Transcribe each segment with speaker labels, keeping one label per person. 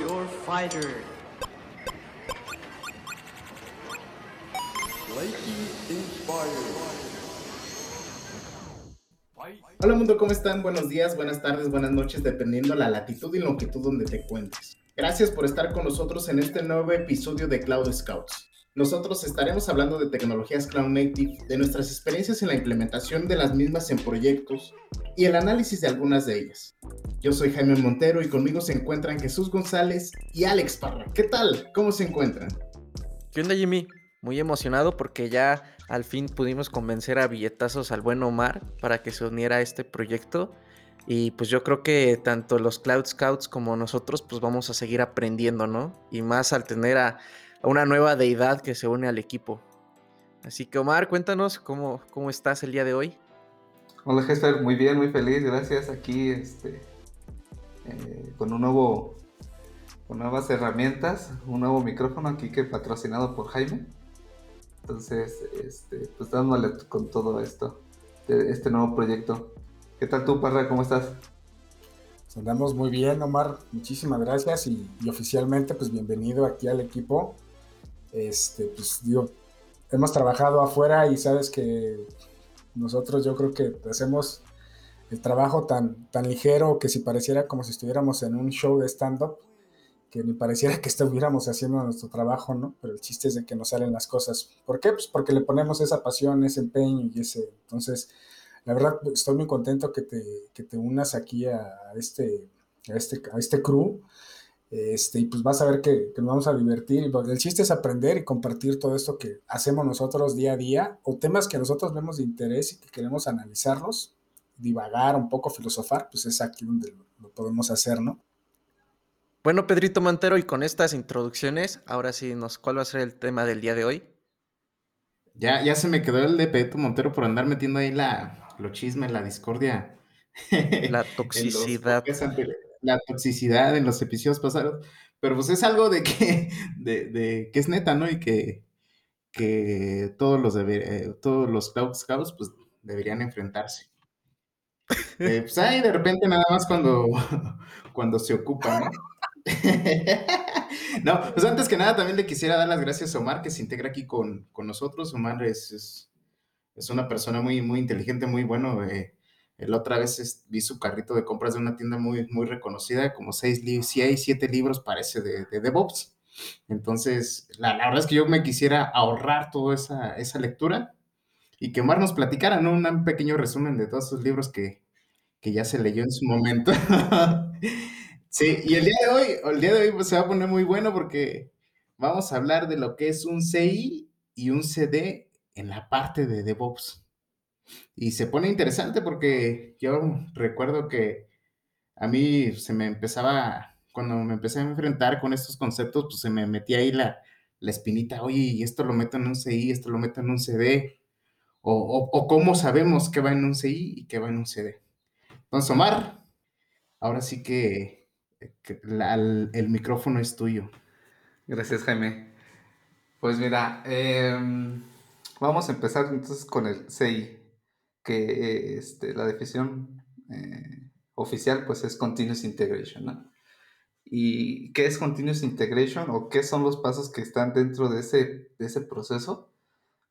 Speaker 1: your fighter.
Speaker 2: Hola mundo, ¿cómo están? Buenos días, buenas tardes, buenas noches, dependiendo la latitud y longitud donde te encuentres. Gracias por estar con nosotros en este nuevo episodio de Cloud Scouts. Nosotros estaremos hablando de tecnologías Cloud Native, de nuestras experiencias en la implementación de las mismas en proyectos y el análisis de algunas de ellas. Yo soy Jaime Montero y conmigo se encuentran Jesús González y Alex Parra. ¿Qué tal? ¿Cómo se encuentran?
Speaker 3: ¿Qué onda Jimmy? Muy emocionado porque ya al fin pudimos convencer a billetazos al buen Omar para que se uniera a este proyecto. Y pues yo creo que tanto los Cloud Scouts como nosotros pues vamos a seguir aprendiendo, ¿no? Y más al tener a, una nueva deidad que se une al equipo. Así que Omar, cuéntanos cómo, cómo estás el día de hoy.
Speaker 4: Hola Jesper, muy bien, muy feliz, gracias. Aquí este, eh, con un nuevo, con nuevas herramientas, un nuevo micrófono aquí que patrocinado por Jaime. Entonces, este, pues dándole con todo esto, este nuevo proyecto. ¿Qué tal tú, Parra? ¿Cómo estás?
Speaker 5: Pues andamos muy bien, Omar. Muchísimas gracias y, y oficialmente, pues bienvenido aquí al equipo este, pues digo, hemos trabajado afuera y sabes que nosotros yo creo que hacemos el trabajo tan, tan ligero que si pareciera como si estuviéramos en un show de stand-up, que ni pareciera que estuviéramos haciendo nuestro trabajo, ¿no? Pero el chiste es de que nos salen las cosas. ¿Por qué? Pues porque le ponemos esa pasión, ese empeño y ese... Entonces, la verdad, estoy muy contento que te, que te unas aquí a este, a este, a este crew este, y pues vas a ver que, nos vamos a divertir. El chiste es aprender y compartir todo esto que hacemos nosotros día a día o temas que nosotros vemos de interés y que queremos analizarlos, divagar, un poco filosofar, pues es aquí donde lo, podemos hacer, ¿no?
Speaker 3: Bueno, Pedrito Montero, y con estas introducciones, ahora sí, nos, ¿cuál va a ser el tema del día de hoy?
Speaker 2: Ya, ya se me quedó el de Pedrito Montero por andar metiendo ahí la, lo chisme, la discordia.
Speaker 3: La toxicidad
Speaker 2: la toxicidad en los episodios pasados, pero pues es algo de que, de, que es neta, ¿no? Y que, que todos los eh, todos los Cloud Scouts pues deberían enfrentarse. Eh, pues ahí de repente nada más cuando, cuando se ocupa, ¿no? no, pues antes que nada también le quisiera dar las gracias a Omar que se integra aquí con, nosotros. Omar es, es, una persona muy, muy inteligente, muy bueno. Eh, la otra vez vi su carrito de compras de una tienda muy, muy reconocida, como seis, si hay siete libros parece de, de DevOps. Entonces, la, verdad es que yo me quisiera ahorrar toda esa, esa lectura y que Omar nos platicara, ¿no? Un pequeño resumen de todos esos libros que, que ya se leyó en su momento. sí, y el día de hoy, el día de hoy pues, se va a poner muy bueno porque vamos a hablar de lo que es un CI y un CD en la parte de DevOps. Y se pone interesante porque yo recuerdo que a mí se me empezaba, cuando me empecé a enfrentar con estos conceptos, pues se me metía ahí la, espinita, oye, y esto lo meto en un CI, esto lo meto en un CD, o, cómo sabemos qué va en un CI y qué va en un CD. Entonces, Omar, ahora sí que, el, micrófono es tuyo.
Speaker 4: Gracias, Jaime. Pues mira, em, vamos a empezar entonces con el CI que este, la definición eh, oficial pues es Continuous Integration, ¿no? ¿Y qué es Continuous Integration o qué son los pasos que están dentro de ese, proceso?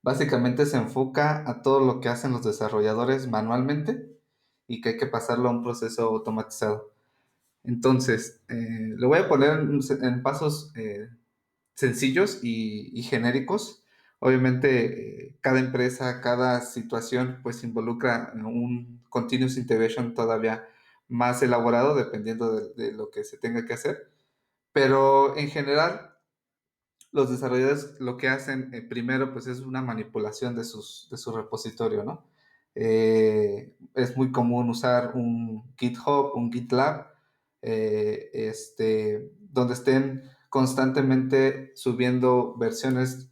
Speaker 4: Básicamente se enfoca a todo lo que hacen los desarrolladores manualmente y que hay que pasarlo a un proceso automatizado. Entonces, eh, le voy a poner en, pasos eh, sencillos y genéricos Obviamente, eh, cada empresa, cada situación, pues involucra un continuous integration todavía más elaborado, dependiendo de, lo que se tenga que hacer. Pero en general, los desarrolladores lo que hacen eh, primero, pues es una manipulación de, sus, de su repositorio, ¿no? Eh, es muy común usar un GitHub, un GitLab, este, donde estén constantemente subiendo versiones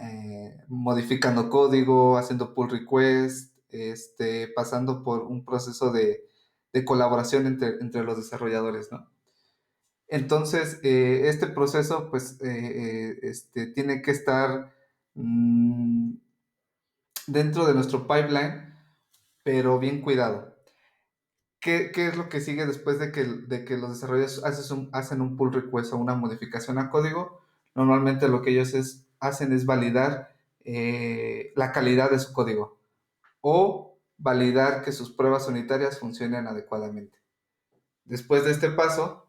Speaker 4: eh, modificando código, haciendo pull request, este, pasando por un proceso de, colaboración entre, los desarrolladores, ¿no? Entonces, eh, este proceso, pues, eh, este, tiene que estar mm, dentro de nuestro pipeline, pero bien cuidado. ¿qué, es lo que sigue después de que, de que los desarrolladores hacen un pull request o una modificación a código? Normalmente lo que ellos es, hacen es validar eh, la calidad de su código o validar que sus pruebas unitarias funcionen adecuadamente. Después de este paso,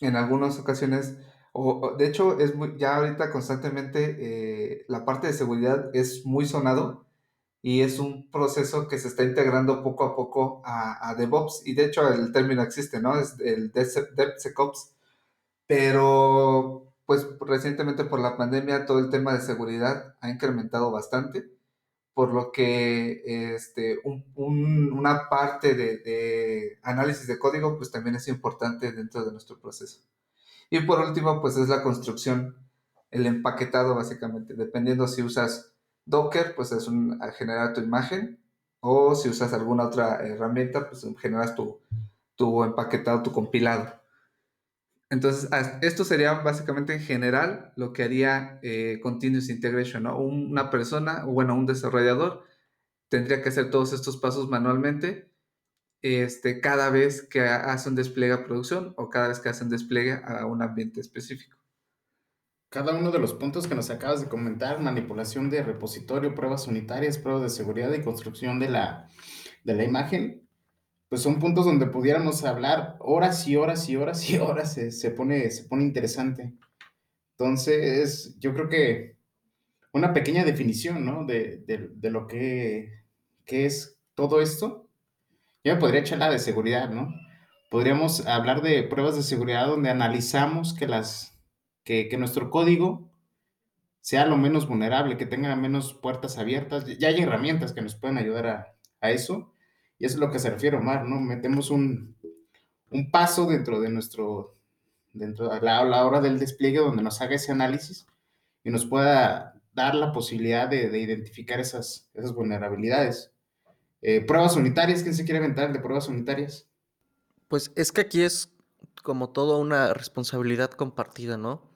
Speaker 4: en algunas ocasiones, o, de hecho, es ya ahorita constantemente eh, la parte de seguridad es muy sonado y es un proceso que se está integrando poco a poco a, DevOps. Y de hecho el término existe, ¿no? Es el DevSecOps. Pero pues recientemente por la pandemia todo el tema de seguridad ha incrementado bastante, por lo que este, una parte de, análisis de código pues también es importante dentro de nuestro proceso. Y por último, pues es la construcción, el empaquetado básicamente, dependiendo si usas Docker, pues es un, generar tu imagen, o si usas alguna otra herramienta, pues generas tu, tu empaquetado, tu compilado. Entonces, esto sería básicamente en general lo que haría eh, Continuous Integration, ¿no? Una persona, o bueno, un desarrollador, tendría que hacer todos estos pasos manualmente este, cada vez que hace un despliegue a producción o cada vez que hace un despliegue a un ambiente específico.
Speaker 2: Cada uno de los puntos que nos acabas de comentar, manipulación de repositorio, pruebas unitarias, pruebas de seguridad y construcción de la, de la imagen, pues son puntos donde pudiéramos hablar horas y horas y horas y horas, se, pone, se pone interesante. Entonces, yo creo que una pequeña definición, ¿no? De, de, lo que, que es todo esto yo me podría echar la de seguridad, ¿no? Podríamos hablar de pruebas de seguridad donde analizamos que, las, que, nuestro código sea lo menos vulnerable, que tenga menos puertas abiertas. Ya hay herramientas que nos pueden ayudar a, eso. Y eso es lo que se refiere Omar, ¿no? Metemos un, paso dentro de nuestro, dentro de la, hora del despliegue donde nos haga ese análisis y nos pueda dar la posibilidad de, de identificar esas, esas vulnerabilidades. Eh, pruebas unitarias, ¿quién se quiere aventar de pruebas unitarias?
Speaker 3: Pues es que aquí es como toda una responsabilidad compartida, ¿no?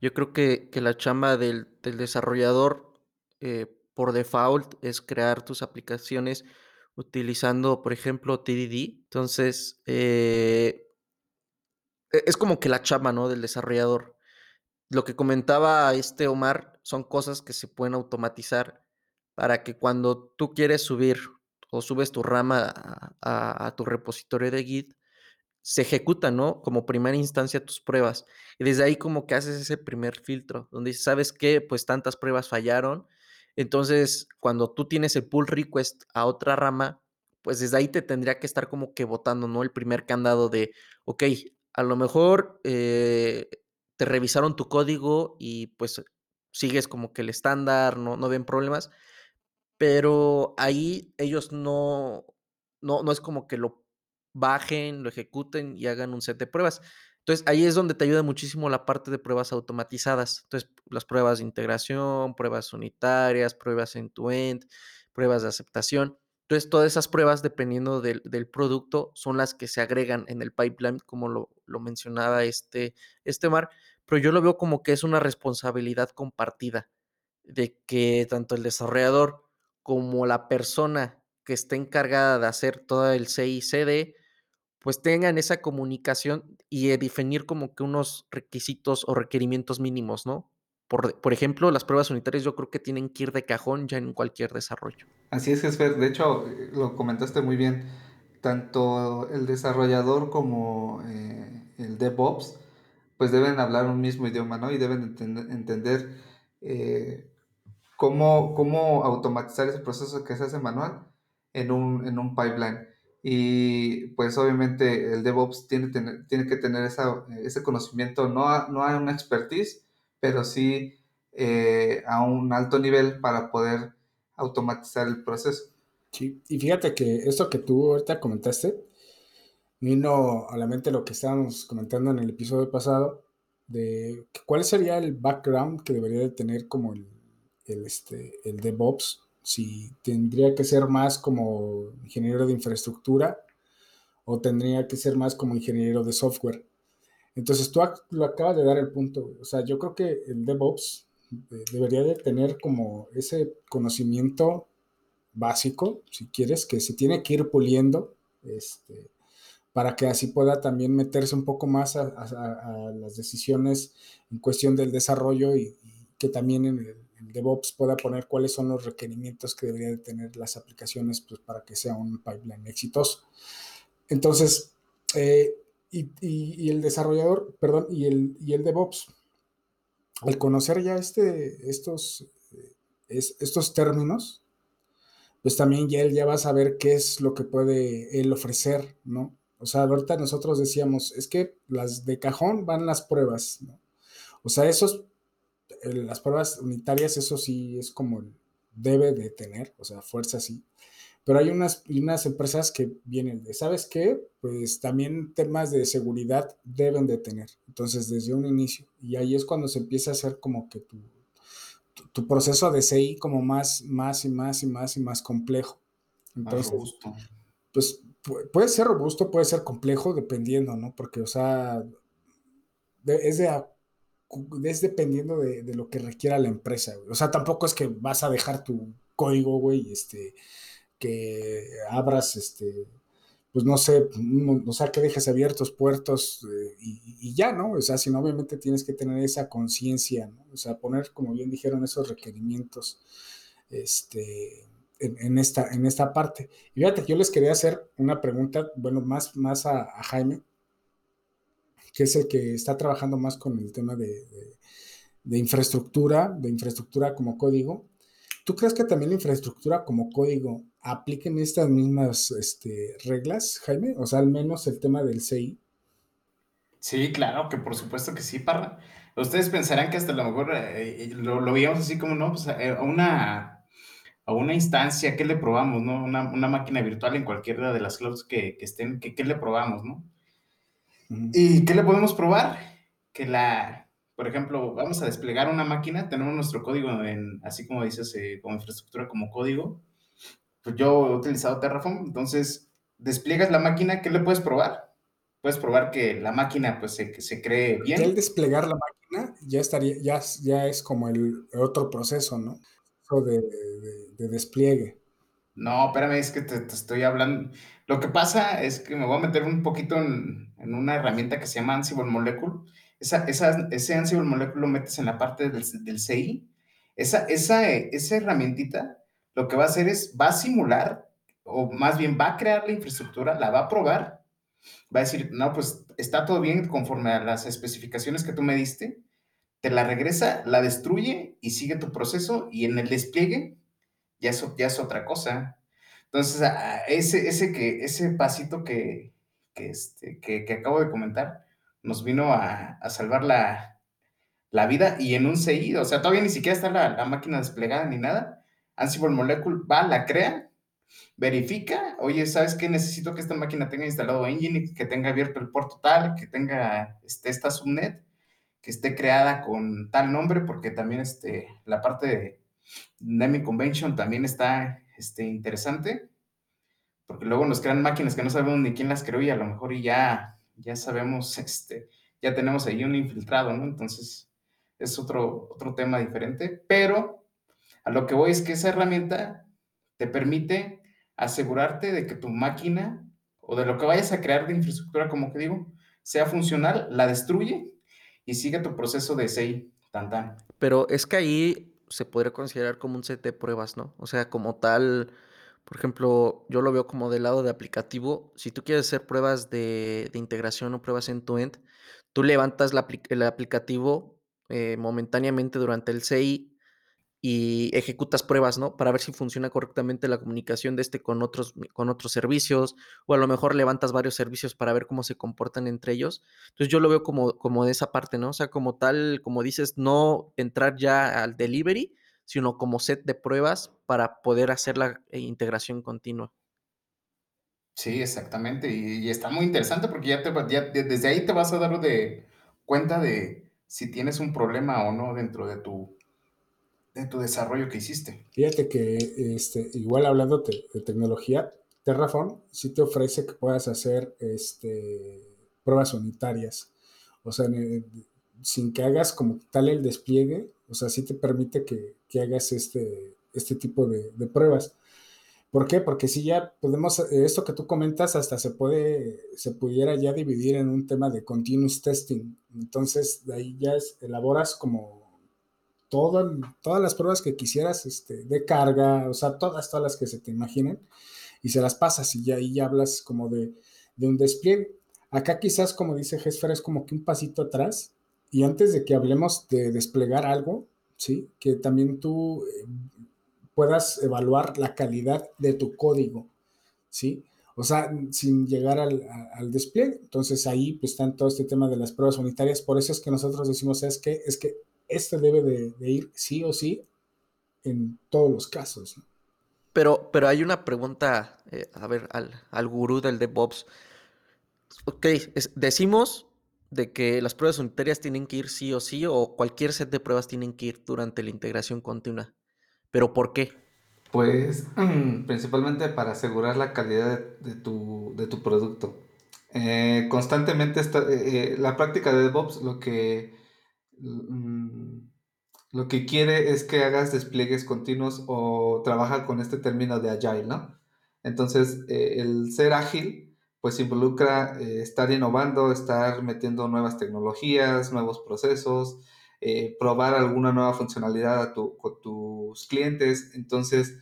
Speaker 3: Yo creo que, la chamba del, desarrollador eh, por default es crear tus aplicaciones utilizando, por ejemplo, TDD. Entonces, eh, e, es como que la chamba, ¿no? Del desarrollador. Lo que comentaba este Omar son cosas que se pueden automatizar para que cuando tú quieres subir o subes tu rama a, tu repositorio de Git, se ejecuta, ¿no? Como primera instancia tus pruebas. Y desde ahí como que haces ese primer filtro, donde dices, ¿sabes qué? Pues tantas pruebas fallaron. Entonces, cuando tú tienes el pull request a otra rama, pues desde ahí te tendría que estar como que votando, ¿no? El primer candado de, ok, a lo mejor eh, te revisaron tu código y pues sigues como que el estándar, no, no ven problemas, pero ahí ellos no, no, no es como que lo bajen, lo ejecuten y hagan un set de pruebas. Entonces ahí es donde te ayuda muchísimo la parte de pruebas automatizadas. Entonces las pruebas de integración, pruebas unitarias, pruebas end-to-end, pruebas de aceptación. Entonces todas esas pruebas, dependiendo del, producto, son las que se agregan en el pipeline, como lo, mencionaba este, este Mar. Pero yo lo veo como que es una responsabilidad compartida de que tanto el desarrollador como la persona que esté encargada de hacer todo el CICD, pues tengan esa comunicación y definir como que unos requisitos o requerimientos mínimos, ¿no? Por, por, ejemplo, las pruebas unitarias yo creo que tienen que ir de cajón ya en cualquier desarrollo.
Speaker 4: Así es, Jesper. De hecho, eh, lo comentaste muy bien. Tanto el desarrollador como eh, el DevOps, pues deben hablar un mismo idioma, ¿no? Y deben entender eh, cómo, automatizar ese proceso que se hace manual en un, en un pipeline. Y pues obviamente el DevOps tiene, tiene que tener esa, ese conocimiento, no a, no a una expertise, pero sí eh, a un alto nivel para poder automatizar el proceso.
Speaker 5: Sí, y fíjate que esto que tú ahorita comentaste, vino a la mente lo que estábamos comentando en el episodio pasado, de cuál sería el background que debería de tener como el el, este, el DevOps, si tendría que ser más como ingeniero de infraestructura o tendría que ser más como ingeniero de software. Entonces tú lo acabas de dar el punto. O sea, yo creo que el DevOps debería de tener como ese conocimiento básico, si quieres, que se tiene que ir puliendo Este, para que así pueda también meterse un poco más a, las decisiones en cuestión del desarrollo y, que también en el, DevOps pueda poner cuáles son los requerimientos que deberían de tener las aplicaciones pues, para que sea un pipeline exitoso. Entonces, eh, y, el desarrollador, perdón, y el, y el DevOps, al conocer ya este, estos, estos términos, pues también ya él ya va a saber qué es lo que puede él ofrecer, ¿no? O sea, ahorita nosotros decíamos, es que las de cajón van las pruebas, ¿no? O sea, esos, las pruebas unitarias, eso sí es como debe de tener, o sea, fuerza sí. Pero hay unas, unas empresas que vienen de, ¿sabes qué? Pues también temas de seguridad deben de tener. Entonces, desde un inicio. Y ahí es cuando se empieza a hacer como que tu, tu, proceso de CI como más, más y más y más y más complejo. Entonces, pues puede ser robusto, puede ser complejo, dependiendo, ¿no? Porque, o sea, es, de, es dependiendo de, de, lo que requiera la empresa, güey. O sea, tampoco es que vas a dejar tu código, güey, este, que abras, este, pues no sé, o sea, que dejes abiertos puertos eh, y, ya, ¿no? O sea, sino obviamente tienes que tener esa conciencia, ¿no? O sea, poner, como bien dijeron, esos requerimientos, este, en, esta, en esta parte. Y fíjate, yo les quería hacer una pregunta, bueno, más, más a, Jaime, que es el que está trabajando más con el tema de, de infraestructura, de infraestructura como código. ¿Tú crees que también la infraestructura como código apliquen estas mismas este, reglas, Jaime? O sea, al menos el tema del CI.
Speaker 2: Sí, claro, que por supuesto que sí, Parra. Ustedes pensarán que hasta lo mejor eh, eh, lo, lo, veíamos así como, no, pues a eh, una, a una instancia, ¿qué le probamos, no? Una, una, máquina virtual en cualquiera de las clouds que, que estén, ¿qué, ¿qué le probamos, no? ¿Y qué le podemos probar? Que la, por ejemplo, vamos a desplegar una máquina, tenemos nuestro código en, así como dices, eh, como infraestructura, como código. Pues yo he utilizado Terraform, entonces despliegas la máquina, ¿qué le puedes probar? Puedes probar que la máquina pues se, se cree bien.
Speaker 5: el desplegar la máquina ya estaría, ya, ya es como el otro proceso, ¿no? de, de, despliegue.
Speaker 2: No, espérame, es que te, estoy hablando. Lo que pasa es que me voy a meter un poquito en, en una herramienta que se llama Ansible Molecule. Esa, esa, ese Ansible Molecule lo metes en la parte del, del CI, esa, esa, esa herramientita lo que va a hacer es, va a simular, o más bien va a crear la infraestructura, la va a probar, va a decir, no, pues está todo bien conforme a las especificaciones que tú me diste, te la regresa, la destruye y sigue tu proceso y en el despliegue ya es, ya es otra cosa. Entonces, ese, ese, que, ese pasito que, que, este, que, que acabo de comentar, nos vino a, salvar la, vida y en un CI, o sea, todavía ni siquiera está la, máquina desplegada ni nada. Ansible Molecule va, la crea, verifica, oye, ¿sabes qué? Necesito que esta máquina tenga instalado Nginx, que tenga abierto el puerto tal, que tenga este, esta subnet, que esté creada con tal nombre, porque también este, la parte de naming convention también está este, interesante, porque luego nos crean máquinas que no sabemos ni quién las creó y a lo mejor ya ya sabemos, este, ya tenemos ahí un infiltrado, ¿no? Entonces, es otro, otro tema diferente, pero a lo que voy es que esa herramienta te permite asegurarte de que tu máquina o de lo que vayas a crear de infraestructura, como que digo, sea funcional, la destruye y sigue tu proceso de SEI, tan tan.
Speaker 3: Pero es que ahí se podría considerar como un set de pruebas, ¿no? O sea, como tal, por ejemplo, yo lo veo como del lado de aplicativo. Si tú quieres hacer pruebas de, integración o pruebas en tu end tú levantas el aplicativo eh, momentáneamente durante el CI y ejecutas pruebas, ¿no? Para ver si funciona correctamente la comunicación de este con otros, con otros servicios, o a lo mejor levantas varios servicios para ver cómo se comportan entre ellos. Entonces yo lo veo como, como de esa parte, ¿no? O sea, como tal, como dices, no entrar ya al delivery, sino como set de pruebas para poder hacer la eh, integración continua.
Speaker 2: Sí, exactamente. Y, está muy interesante porque ya, te, desde ahí te vas a dar de cuenta de si tienes un problema o no dentro de tu, de tu desarrollo que hiciste.
Speaker 5: Fíjate que este, igual hablando de, tecnología, Terraform sí te ofrece que puedas hacer este, pruebas unitarias. O sea, sin que hagas como tal el despliegue, o sea, sí te permite que, hagas este, este tipo de, pruebas. ¿Por qué? Porque si ya podemos, esto que tú comentas hasta se puede, se pudiera ya dividir en un tema de continuous testing. Entonces, de ahí ya elaboras como todas las pruebas que quisieras este, de carga, o sea, todas, todas las que se te imaginen, y se las pasas y ya ahí ya hablas como de, de un despliegue. Acá quizás, como dice Gesfer, es como que un pasito atrás, y antes de que hablemos de desplegar algo, ¿sí? Que también tú eh, puedas evaluar la calidad de tu código, ¿sí? O sea, sin llegar al, despliegue. Entonces ahí pues, está todo este tema de las pruebas unitarias. Por eso es que nosotros decimos es que, es que este debe de, ir sí o sí en todos los casos.
Speaker 3: Pero, pero hay una pregunta, eh, a ver, al, al, gurú del DevOps. Ok, decimos de que las pruebas unitarias tienen que ir sí o sí, o cualquier set de pruebas tienen que ir durante la integración continua. ¿Pero por qué?
Speaker 4: Pues principalmente para asegurar la calidad de, tu, producto. Eh, constantemente está, eh, la práctica de DevOps lo que Mm, lo que quiere es que hagas despliegues continuos o trabaja con este término de agile, ¿no? Entonces, eh, el ser ágil, pues involucra eh, estar innovando, estar metiendo nuevas tecnologías, nuevos procesos, eh, probar alguna nueva funcionalidad a con tus clientes. Entonces,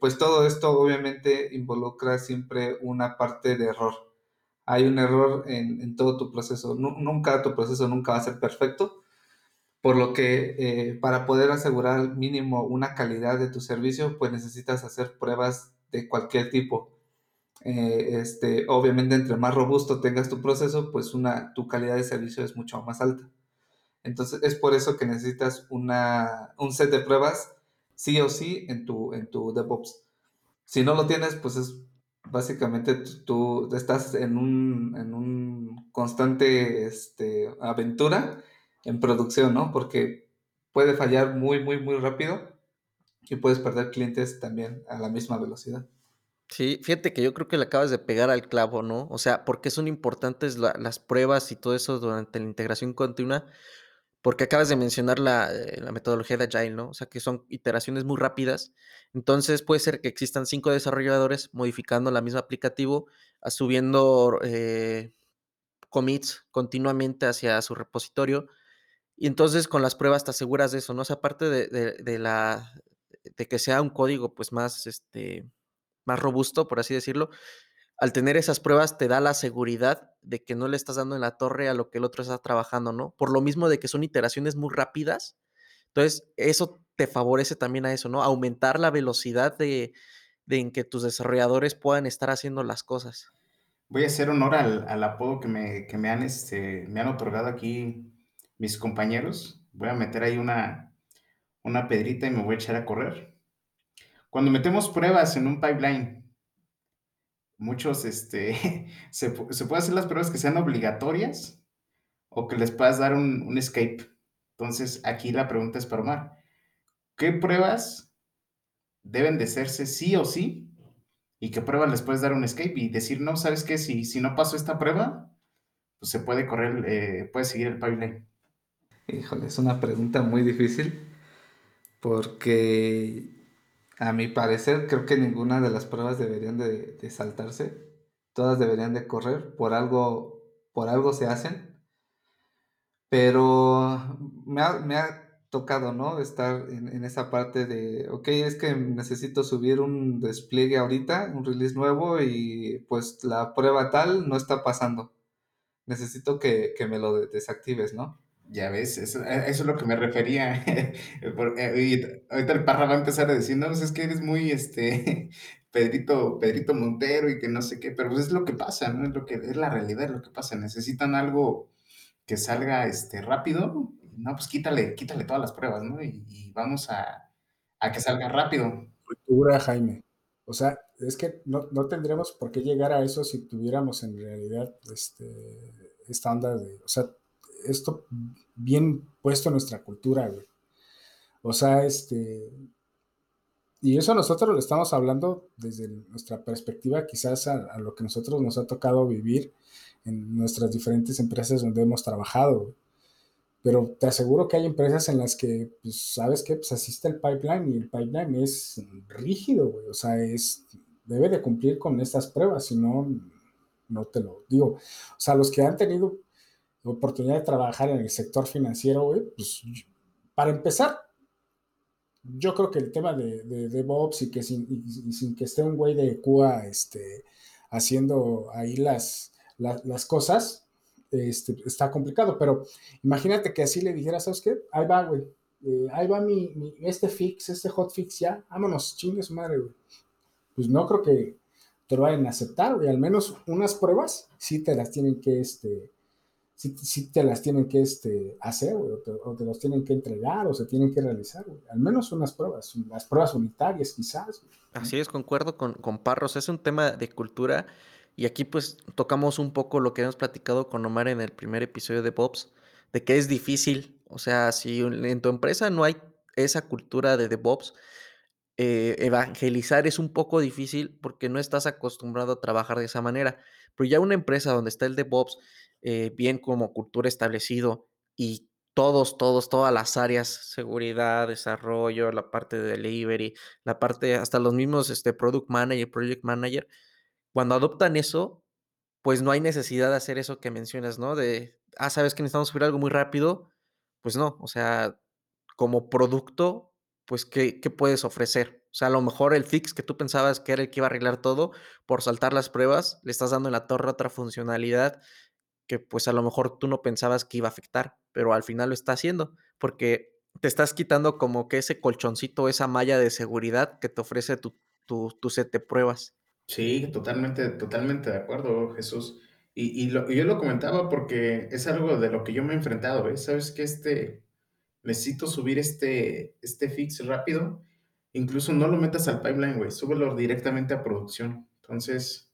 Speaker 4: pues todo esto obviamente involucra siempre una parte de error hay un error en, todo tu proceso. nunca tu proceso nunca va a ser perfecto, por lo que eh, para poder asegurar mínimo una calidad de tu servicio, pues necesitas hacer pruebas de cualquier tipo. Eh, este, obviamente, entre más robusto tengas tu proceso, pues una, tu calidad de servicio es mucho más alta. Entonces, es por eso que necesitas una, un set de pruebas sí o sí en tu, en tu DevOps. Si no lo tienes, pues es básicamente tú, estás en un, en un constante este, aventura en producción, ¿no? Porque puede fallar muy, muy, muy rápido y puedes perder clientes también a la misma velocidad.
Speaker 3: Sí, fíjate que yo creo que le acabas de pegar al clavo, ¿no? O sea, ¿por qué son importantes las pruebas y todo eso durante la integración continua? porque acabas de mencionar eh, la, metodología de Agile, ¿no? O sea, que son iteraciones muy rápidas. Entonces puede ser que existan cinco desarrolladores modificando la misma aplicativo, subiendo eh, commits continuamente hacia su repositorio. Y entonces con las pruebas te aseguras de eso, ¿no? O sea, aparte de, la, de que sea un código pues más, este, más robusto, por así decirlo, al tener esas pruebas te da la seguridad de que no le estás dando en la torre a lo que el otro está trabajando, ¿no? Por lo mismo de que son iteraciones muy rápidas. Entonces, eso te favorece también a eso, ¿no? Aumentar la velocidad de, en que tus desarrolladores puedan estar haciendo las cosas.
Speaker 2: Voy a hacer honor al, apodo que, me, me, han, este, me han otorgado aquí mis compañeros. Voy a meter ahí una, una pedrita y me voy a echar a correr. Cuando metemos pruebas en un pipeline, muchos, este, se, se puede hacer las pruebas que sean obligatorias o que les puedas dar un, escape. Entonces, aquí la pregunta es para Omar. ¿Qué pruebas deben de hacerse sí o sí? ¿Y qué pruebas les puedes dar un escape? Y decir, no, ¿sabes qué? Si, si no paso esta prueba, pues se puede correr, eh, puede seguir el pipeline.
Speaker 4: Híjole, es una pregunta muy difícil porque a mi parecer, creo que ninguna de las pruebas deberían de, saltarse. Todas deberían de correr. Por algo, por algo se hacen. Pero me ha, tocado, ¿no? Estar en, esa parte de, ok, es que necesito subir un despliegue ahorita, un release nuevo y pues la prueba tal no está pasando. Necesito que, que me lo desactives, ¿no?
Speaker 2: Ya ves, eso, es lo que me refería. Eh, ahorita el Parra va a empezar a decir, no, pues es que eres muy, este, Pedrito, Pedrito Montero y que no sé qué, pero pues es lo que pasa, ¿no? Es lo que, es la realidad, es lo que pasa. Necesitan algo que salga, este, rápido. No, pues quítale, quítale todas las pruebas, ¿no? Y, vamos a, que salga rápido.
Speaker 5: Cultura, Jaime. O sea, es que no, no tendríamos por qué llegar a eso si tuviéramos en realidad, este, esta onda de, o sea, esto bien puesto en nuestra cultura, güey. O sea, este, y eso nosotros lo estamos hablando desde nuestra perspectiva, quizás a, lo que nosotros nos ha tocado vivir en nuestras diferentes empresas donde hemos trabajado. pero te aseguro que hay empresas en las que, pues, ¿sabes qué? Pues asiste el pipeline y el pipeline es rígido, güey. O sea, es, debe de cumplir con estas pruebas, si no, no te lo digo. O sea, los que han tenido oportunidad de trabajar en el sector financiero, güey, pues, para empezar, yo creo que el tema de, de DevOps y que sin, sin, que esté un güey de Cuba este, haciendo ahí las, las, las cosas, este, está complicado, pero imagínate que así le dijera, ¿sabes qué? Ahí va, güey. Eh, ahí va mi, mi, este fix, este hotfix ya, vámonos, chingue su madre, güey. Pues no creo que te lo vayan a aceptar, güey. Al menos unas pruebas sí te las tienen que, este, sí, sí te las tienen que este, hacer, o te, o los tienen que entregar, o se tienen que realizar. Al menos unas pruebas, las pruebas unitarias quizás.
Speaker 3: Así es, concuerdo con, con Parros, es un tema de cultura y aquí pues tocamos un poco lo que hemos platicado con Omar en el primer episodio de Bobs, de que es difícil, o sea, si en tu empresa no hay esa cultura de DevOps, eh, evangelizar es un poco difícil porque no estás acostumbrado a trabajar de esa manera. Pero ya una empresa donde está el DevOps eh, bien como cultura establecido y todos, todos, todas las áreas, seguridad, desarrollo, la parte de delivery, la parte, hasta los mismos este, product manager, project manager, cuando adoptan eso, pues no hay necesidad de hacer eso que mencionas, ¿no? De, ah, sabes que necesitamos subir algo muy rápido. Pues no, o sea, como producto, pues, ¿qué, ¿qué, puedes ofrecer? O sea, a lo mejor el fix que tú pensabas que era el que iba a arreglar todo, por saltar las pruebas, le estás dando en la torre otra funcionalidad que pues a lo mejor tú no pensabas que iba a afectar, pero al final lo está haciendo, porque te estás quitando como que ese colchoncito, esa malla de seguridad que te ofrece tu, tu, tu set de pruebas.
Speaker 2: Sí, totalmente, totalmente de acuerdo, Jesús. Y, y, yo lo comentaba porque es algo de lo que yo me he enfrentado, ¿eh? Sabes que este, necesito subir este, este fix rápido, incluso no lo metas al pipeline, güey, súbelo directamente a producción. Entonces,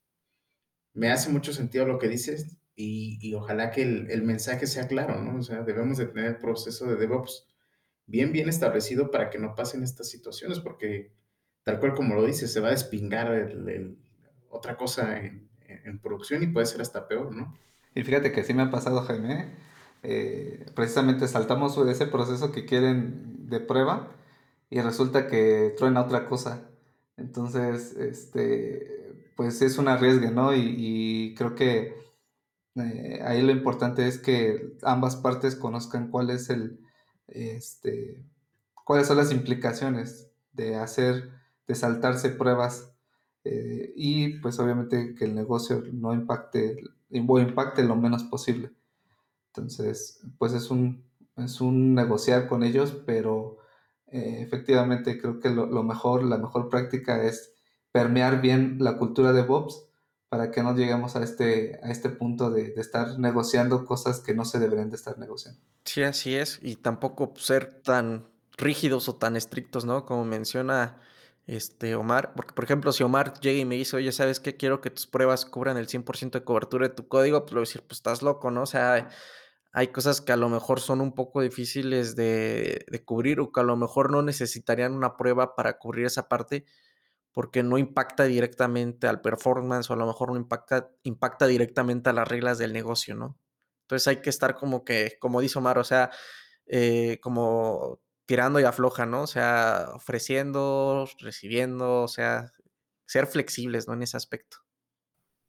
Speaker 2: me hace mucho sentido lo que dices y, y ojalá que el, el, mensaje sea claro, ¿no? O sea, debemos de tener el proceso de DevOps bien, bien establecido para que no pasen estas situaciones, porque tal cual como lo dices, se va a despingar el, el, otra cosa en, en, producción y puede ser hasta peor, ¿no?
Speaker 4: Y fíjate que sí me ha pasado, Jaime. Eh, precisamente saltamos ese proceso que quieren de prueba y resulta que truena otra cosa. Entonces, este, pues es un arriesgue, ¿no? Y, y creo que eh, ahí lo importante es que ambas partes conozcan cuál es el, este, cuáles son las implicaciones de hacer, de saltarse pruebas eh, y pues obviamente que el negocio no impacte impacte lo menos posible. Entonces, pues es un, es un negociar con ellos, pero eh, efectivamente creo que lo, lo, mejor, la mejor práctica es permear bien la cultura de Bobs para que no lleguemos a este, a este punto de, estar negociando cosas que no se deberían de estar negociando.
Speaker 3: Sí, así es, y tampoco ser tan rígidos o tan estrictos, ¿no? Como menciona este, Omar, porque por ejemplo, si Omar llega y me dice, oye, ¿sabes qué? Quiero que tus pruebas cubran el 100% de cobertura de tu código, pues le voy a decir, pues estás loco, ¿no? O sea, hay cosas que a lo mejor son un poco difíciles de, cubrir o que a lo mejor no necesitarían una prueba para cubrir esa parte porque no impacta directamente al performance o a lo mejor no impacta, impacta directamente a las reglas del negocio, ¿no? Entonces hay que estar como que, como dice Omar, o sea, eh, como tirando y afloja, ¿no? O sea, ofreciendo, recibiendo, o sea, ser flexibles, ¿no? En ese aspecto.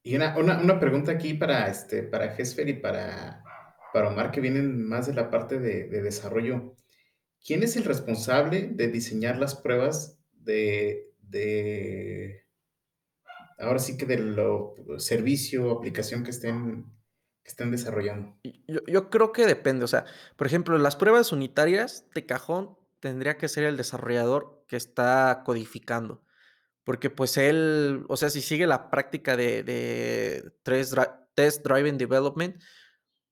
Speaker 2: Y una, una, una pregunta aquí para, este, para y para, para Omar, que vienen más de la parte de, desarrollo. ¿Quién es el responsable de diseñar las pruebas de, de ahora sí que de lo servicio o aplicación que estén, que estén desarrollando?
Speaker 3: Yo, yo, creo que depende. O sea, por ejemplo, las pruebas unitarias de cajón tendría que ser el desarrollador que está codificando. Porque pues él, o sea, si sigue la práctica de, de test, Driven Development,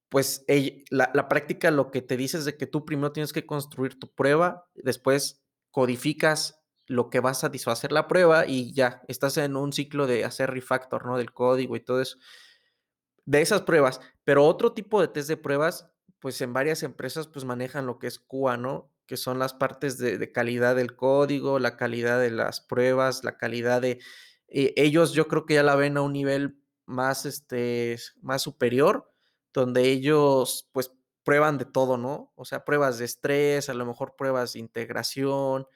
Speaker 3: pues la, la, práctica lo que te dice es de que tú primero tienes que construir tu prueba, después codificas lo que va a satisfacer la prueba y ya estás en un ciclo de hacer refactor, ¿no? Del código y todo eso. De esas pruebas, pero otro tipo de test de pruebas, pues en varias empresas pues manejan lo que es QA, ¿no? que son las partes de, calidad del código, la calidad de las pruebas, la calidad de... Eh, ellos yo creo que ya la ven a un nivel más, este, más superior, donde ellos pues prueban de todo, ¿no? O sea, pruebas de estrés, a lo mejor pruebas de integración,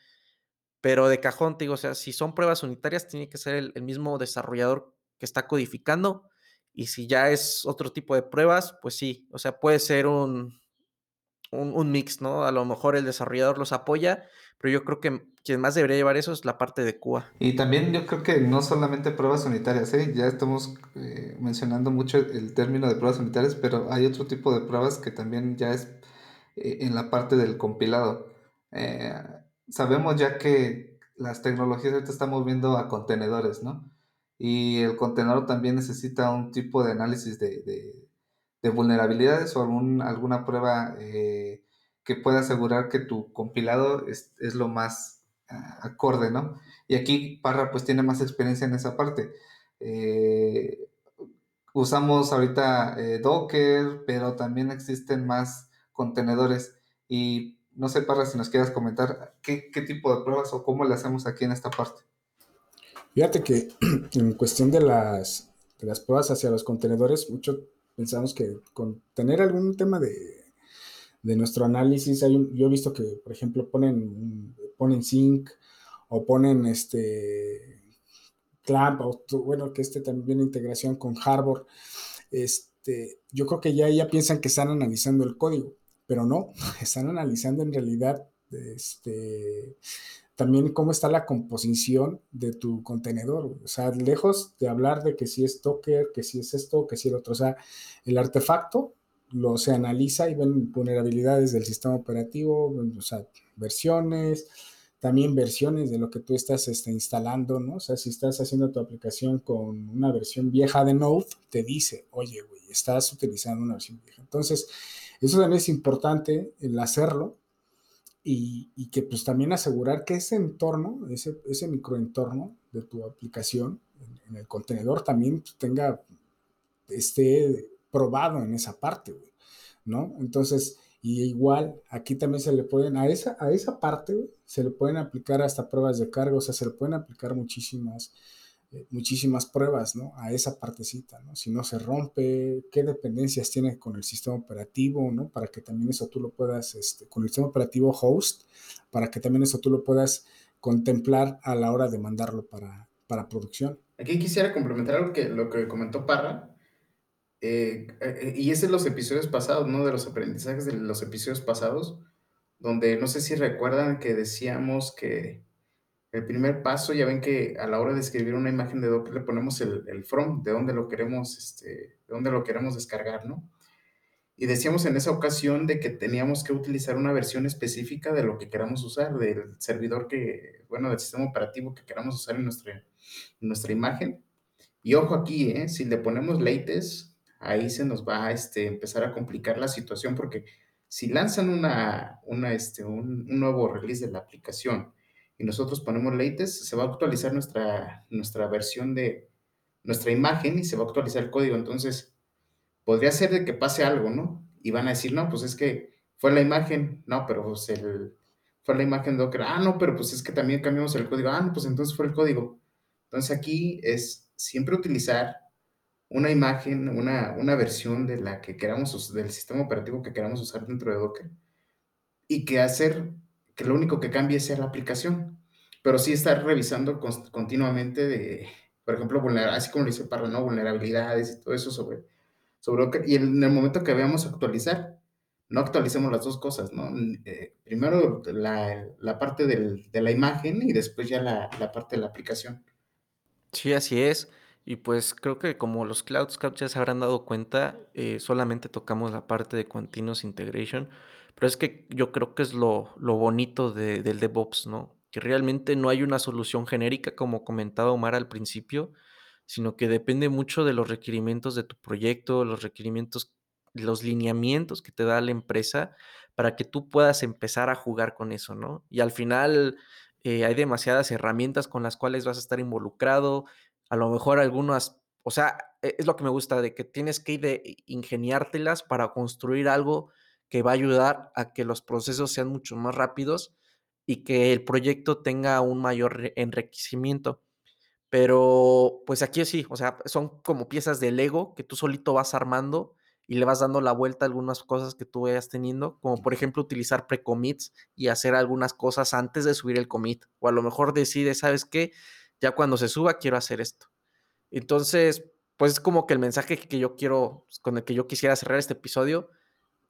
Speaker 3: pero de cajón, te digo, o sea, si son pruebas unitarias, tiene que ser el, el mismo desarrollador que está codificando. Y si ya es otro tipo de pruebas, pues sí, o sea, puede ser un, un, un, mix, ¿no? A lo mejor el desarrollador los apoya, pero yo creo que quien más debería llevar eso es la parte de QA.
Speaker 4: Y también yo creo que no solamente pruebas unitarias, ¿eh? ya estamos eh, mencionando mucho el término de pruebas unitarias, pero hay otro tipo de pruebas que también ya es eh, en la parte del compilado. Sabemos ya que las tecnologías ahorita están moviendo a contenedores, ¿no? Y el contenedor también necesita un tipo de análisis de, de de vulnerabilidades o algún, alguna prueba eh, que pueda asegurar que tu compilado es, es lo más uh, acorde, ¿no? Y aquí Parra pues tiene más experiencia en esa parte. Eh, usamos ahorita eh, Docker, pero también existen más contenedores y no sé, Parra, si nos quieras comentar qué, qué tipo de pruebas o cómo le hacemos aquí en esta parte.
Speaker 5: Fíjate que en cuestión de las, de las pruebas hacia los contenedores, mucho pensamos que con tener algún tema de, de nuestro análisis, hay un, yo he visto que, por ejemplo, ponen, ponen Sync o ponen este Clamp, o bueno, que este también integración con Harbor. Este, yo creo que ya, ya piensan que están analizando el código, pero no, están analizando en realidad este, también cómo está la composición de tu contenedor. O sea, lejos de hablar de que si es Docker, que si es esto, que si el otro. O sea, el artefacto lo se analiza y ven vulnerabilidades del sistema operativo, o sea, versiones, también versiones de lo que tú estás este, instalando, ¿no? O sea, si estás haciendo tu aplicación con una versión vieja de Node, te dice, oye, güey, estás utilizando una versión vieja. Entonces, eso también es importante el hacerlo y, que pues también asegurar que ese entorno, ese, ese microentorno de tu aplicación en, en el contenedor también pues, tenga, esté probado en esa parte, ¿no? Entonces, y igual, aquí también se le pueden, a esa, a esa parte, se le pueden aplicar hasta pruebas de carga, o sea, se le pueden aplicar muchísimas, muchísimas pruebas, ¿no? A esa partecita, ¿no? Si no se rompe, qué dependencias tiene con el sistema operativo, ¿no? Para que también eso tú lo puedas, este, con el sistema operativo host, para que también eso tú lo puedas contemplar a la hora de mandarlo para, para producción.
Speaker 2: Aquí quisiera complementar algo que, lo que comentó Parra, eh, eh, y es de los episodios pasados, ¿no? De los aprendizajes de los episodios pasados, donde no sé si recuerdan que decíamos que el primer paso, ya ven que a la hora de escribir una imagen de Docker le ponemos el, el from, de dónde lo queremos, este, de dónde lo queremos descargar, ¿no? Y decíamos en esa ocasión de que teníamos que utilizar una versión específica de lo que queramos usar, del servidor que, bueno, del sistema operativo que queramos usar en nuestra, nuestra imagen. Y ojo aquí, ¿eh? si le ponemos latest, ahí se nos va a este, empezar a complicar la situación porque si lanzan una, una, este, un, nuevo release de la aplicación y nosotros ponemos latest, se va a actualizar nuestra, nuestra versión de nuestra imagen y se va a actualizar el código. Entonces, podría ser de que pase algo, ¿no? Y van a decir, no, pues es que fue la imagen, no, pero pues el, fue la imagen Docker, ah, no, pero pues es que también cambiamos el código, ah, no, pues entonces fue el código. Entonces aquí es siempre utilizar una imagen, una, una versión de la que queramos, del sistema operativo que queramos usar dentro de Docker y que hacer que lo único que cambie sea la aplicación, pero sí estar revisando continuamente de, por ejemplo, así como lo dice Parra, ¿no? vulnerabilidades y todo eso sobre, sobre y en el momento que veamos actualizar, no actualicemos las dos cosas, ¿no? Eh, primero la, la parte del, de la imagen y después ya la, la parte de la aplicación.
Speaker 3: Sí, así es. Y pues creo que como los Cloud Scouts ya se habrán dado cuenta, eh, solamente tocamos la parte de Continuous Integration, pero es que yo creo que es lo, lo bonito de, del DevOps, ¿no? Que realmente no hay una solución genérica, como comentaba Omar al principio, sino que depende mucho de los requerimientos de tu proyecto, los requerimientos, los lineamientos que te da la empresa para que tú puedas empezar a jugar con eso, ¿no? Y al final eh, hay demasiadas herramientas con las cuales vas a estar involucrado, a lo mejor algunas, o sea, e, es lo que me gusta de que tienes que ir de ingeniártelas para construir algo que va a ayudar a que los procesos sean mucho más rápidos y que el proyecto tenga un mayor enriquecimiento. Pero pues aquí sí, o sea, son como piezas de Lego que tú solito vas armando y le vas dando la vuelta a algunas cosas que tú vayas teniendo, como por ejemplo utilizar pre-commits y hacer algunas cosas antes de subir el commit, o a lo mejor decides, ¿sabes qué? Ya cuando se suba quiero hacer esto. Entonces, pues es como que el mensaje que yo quiero, con el que yo quisiera cerrar este episodio,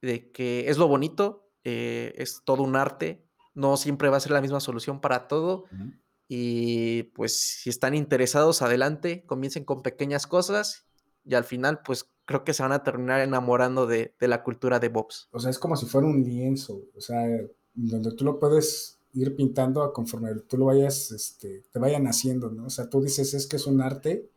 Speaker 3: de que es lo bonito, eh, es todo un arte, no siempre va a ser la misma solución para todo. Y pues si están interesados, adelante, comiencen con pequeñas cosas y al final pues creo que se van a terminar enamorando de, de la cultura de Bobs.
Speaker 5: O sea, es como si fuera un lienzo, o sea, donde tú lo puedes ir pintando conforme tú lo vayas, este, te vayan haciendo, ¿no? O sea, tú dices es que es un arte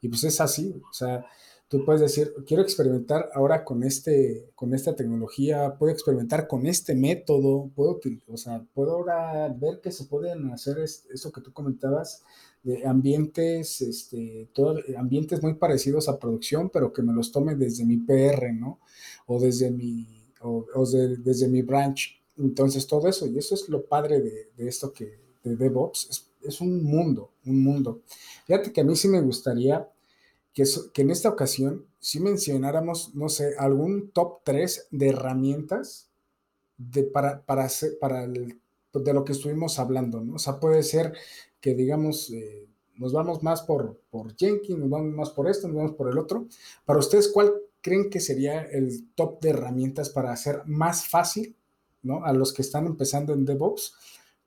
Speaker 5: y pues es así, o sea, tú puedes decir, quiero experimentar ahora con, este, con esta tecnología, puedo experimentar con este método, puedo, o sea, puedo ahora ver que se pueden hacer eso que tú comentabas, de ambientes, este, todo, ambientes muy parecidos a producción, pero que me los tome desde mi PR, ¿no? O desde mi, o, desde mi branch. Entonces, todo eso, y eso es lo padre de, esto que, de DevOps, es, es un mundo, un mundo. Fíjate que a mí sí me gustaría que, en esta ocasión si mencionáramos, no sé, algún top 3 de herramientas de, para, para, hacer, para el, de lo que estuvimos hablando, ¿no? O sea, puede ser que digamos, eh, nos vamos más por, por Jenkins, nos vamos más por esto, nos vamos por el otro. Para ustedes, ¿cuál creen que sería el top de herramientas para hacer más fácil, ¿no? A los que están empezando en DevOps,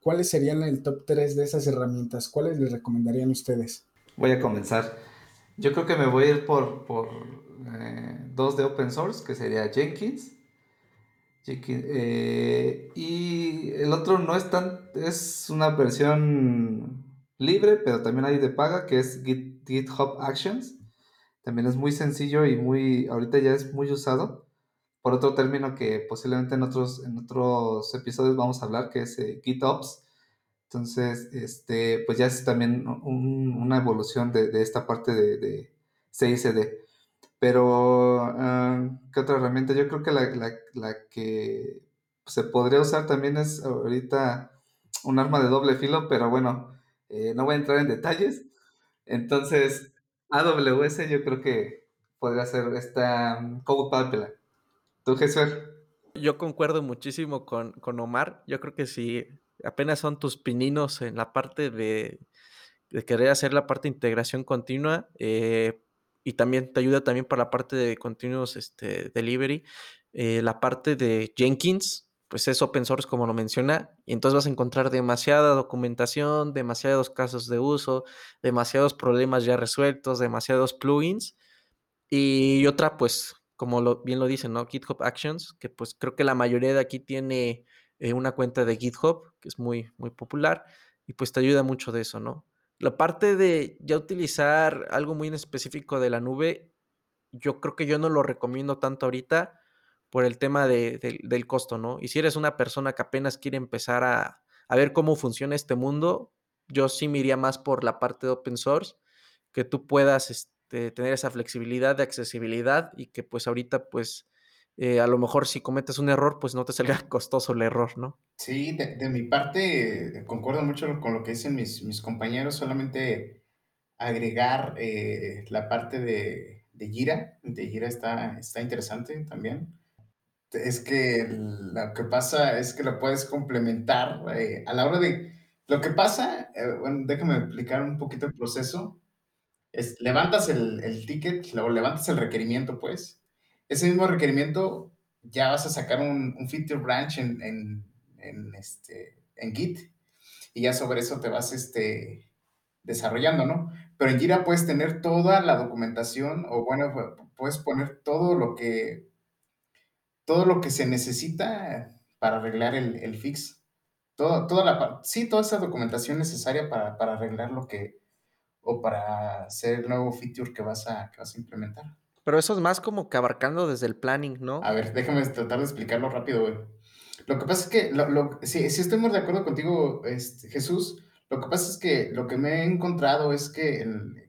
Speaker 5: ¿cuáles serían el top 3 de esas herramientas? ¿Cuáles les recomendarían ustedes?
Speaker 4: Voy a comenzar. Yo creo que me voy a ir por, por eh, dos de open source, que sería Jenkins. Eh, y el otro no es tan, es una versión libre, pero también hay de paga, que es GitHub Actions. También es muy sencillo y muy, ahorita ya es muy usado. Por otro término que posiblemente en otros, en otros episodios vamos a hablar, que es eh, GitOps entonces, este, pues ya es también una evolución de, esta parte de, CICD. Pero, ah, ¿qué otra herramienta? Yo creo que la, que se podría usar también es ahorita un arma de doble filo, pero bueno, eh, no voy a entrar en detalles. Entonces, AWS yo creo que podría ser esta um, Code Pipeline. ¿Tú, Jesús?
Speaker 3: Yo concuerdo muchísimo con, con Omar. Yo creo que sí apenas son tus pininos en la parte de, querer hacer la parte de integración continua eh, y también te ayuda también para la parte de continuous este, delivery. Eh, la parte de Jenkins, pues es open source como lo menciona, y entonces vas a encontrar demasiada documentación, demasiados casos de uso, demasiados problemas ya resueltos, demasiados plugins. Y otra, pues, como lo, bien lo dicen, ¿no? GitHub Actions, que pues creo que la mayoría de aquí tiene eh, una cuenta de GitHub, que es muy, muy popular, y pues te ayuda mucho de eso, ¿no? La parte de ya utilizar algo muy específico de la nube, yo creo que yo no lo recomiendo tanto ahorita por el tema del costo, ¿no? Y si eres una persona que apenas quiere empezar a, a ver cómo funciona este mundo, yo sí me iría más por la parte de open source, que tú puedas este, tener esa flexibilidad de accesibilidad y que pues ahorita pues eh, a lo mejor si cometes un error, pues no te salga costoso el error, ¿no?
Speaker 2: Sí, de, mi parte concuerdo mucho con lo que dicen mis, mis compañeros, solamente agregar eh, la parte de, de Gira, de Gira está, está interesante también. Es que lo que pasa es que lo puedes complementar eh, a la hora de... Lo que pasa, bueno, déjame explicar un poquito el proceso. Es, levantas el, el ticket, o levantas el requerimiento, pues, ese mismo requerimiento ya vas a sacar un, feature branch en, este, en Git y ya sobre eso te vas este, desarrollando, ¿no? Pero en Jira puedes tener toda la documentación o bueno, puedes poner todo lo que, todo lo que se necesita para arreglar el, fix. Todo, toda la, sí, toda esa documentación necesaria para, arreglar lo que, o para hacer el nuevo feature que vas a, que vas a implementar.
Speaker 3: Pero eso es más como que abarcando desde el planning, ¿no?
Speaker 2: A ver, déjame tratar de explicarlo rápido, güey. Lo que pasa es que, lo, sí estoy muy de acuerdo contigo, este, Jesús. Lo que pasa es que lo que me he encontrado es que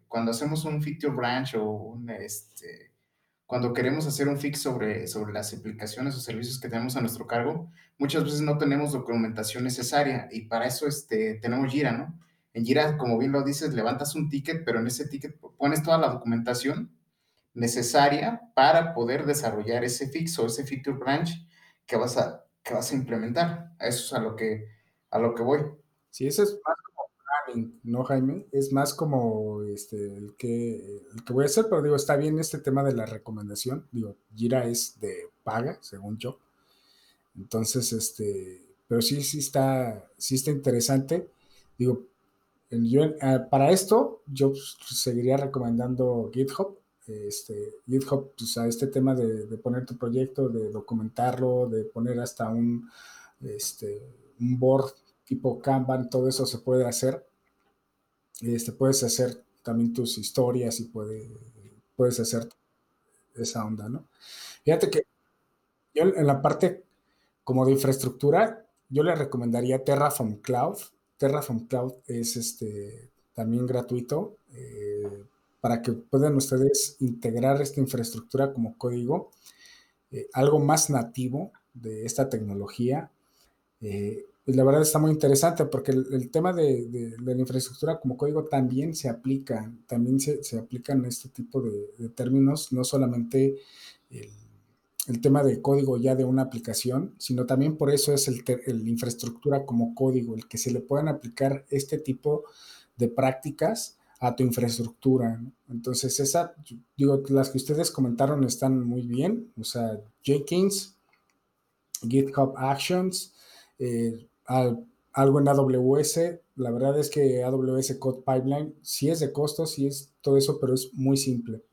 Speaker 2: cuando hacemos un feature branch o un, este, cuando queremos hacer un fix sobre, sobre las aplicaciones o servicios que tenemos a nuestro cargo, muchas veces no tenemos documentación necesaria y para eso este, tenemos Jira, ¿no? En Jira, como bien lo dices, levantas un ticket, pero en ese ticket pones toda la documentación necesaria para poder desarrollar ese fix o ese feature branch que vas a, que vas a implementar. Eso es a lo que, a lo que voy.
Speaker 5: Sí, eso es más como planning, ¿no, Jaime? Es más como este, el, que, el que voy a hacer, pero digo, está bien este tema de la recomendación. Digo, Gira es de paga, según yo. Entonces, este, pero sí, sí está, sí está interesante. Digo, ah, para esto, yo seguiría recomendando GitHub. Este, GitHub, pues a este tema de, de, poner tu proyecto, de documentarlo, de poner hasta un, este, un board tipo Kanban, todo eso se puede hacer. Este, puedes hacer también tus historias y puede, puedes hacer esa onda, ¿no? Fíjate que yo en la parte como de infraestructura, yo le recomendaría Terraform Cloud. Terraform Cloud es este, también gratuito eh, para que puedan ustedes integrar esta infraestructura como código, eh, algo más nativo de esta tecnología. Eh, pues la verdad está muy interesante porque el, tema de, la infraestructura como código también se aplica, también se, aplican este tipo de, términos, no solamente el, el, tema de código ya de una aplicación, sino también por eso es el, el, infraestructura como código, el que se le puedan aplicar este tipo de prácticas a tu infraestructura. Entonces, esa, digo, las que ustedes comentaron están muy bien, o sea, Jenkins, GitHub Actions, eh, algo en AWS. La verdad es que AWS Code Pipeline sí es de costo, sí es todo eso, pero es muy simple.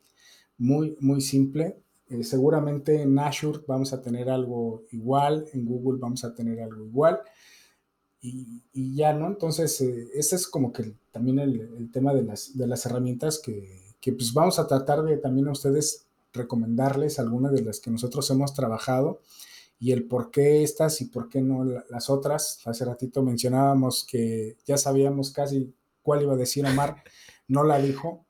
Speaker 5: Muy, muy simple. Eh, seguramente en Azure vamos a tener algo igual, en Google vamos a tener algo igual. Y, y ya, ¿no? Entonces, eh, ese es como que también el, el, tema de las, de las herramientas que, que, pues vamos a tratar de también a ustedes recomendarles algunas de las que nosotros hemos trabajado y el por qué estas y por qué no las otras. Hace ratito mencionábamos que ya sabíamos casi cuál iba a decir Omar, no la dijo,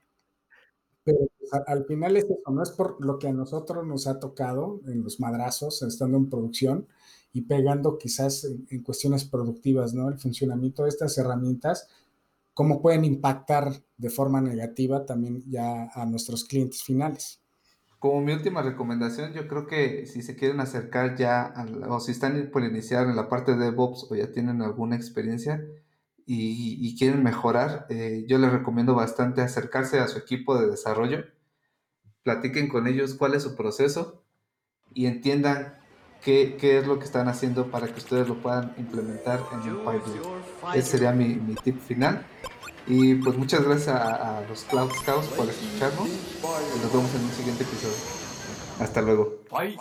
Speaker 5: pero pues, al final es eso, no es por lo que a nosotros nos ha tocado en los madrazos, estando en producción y pegando quizás en, en cuestiones productivas, ¿no? El funcionamiento de estas herramientas, cómo pueden impactar de forma negativa también ya a nuestros clientes finales
Speaker 4: como mi última recomendación, yo creo que si se quieren acercar ya, o si están por iniciar en la parte de DevOps o ya tienen alguna experiencia y, y quieren mejorar, eh, yo les recomiendo bastante acercarse a su equipo de desarrollo, platiquen con ellos cuál es su proceso y entiendan qué, qué es lo que están haciendo para que ustedes lo puedan implementar en un pipeline. Ese sería mi, mi tip final. Y pues muchas gracias a, a, los Cloud Scouts por escucharnos. Y nos vemos en un siguiente episodio. Hasta luego. Bye.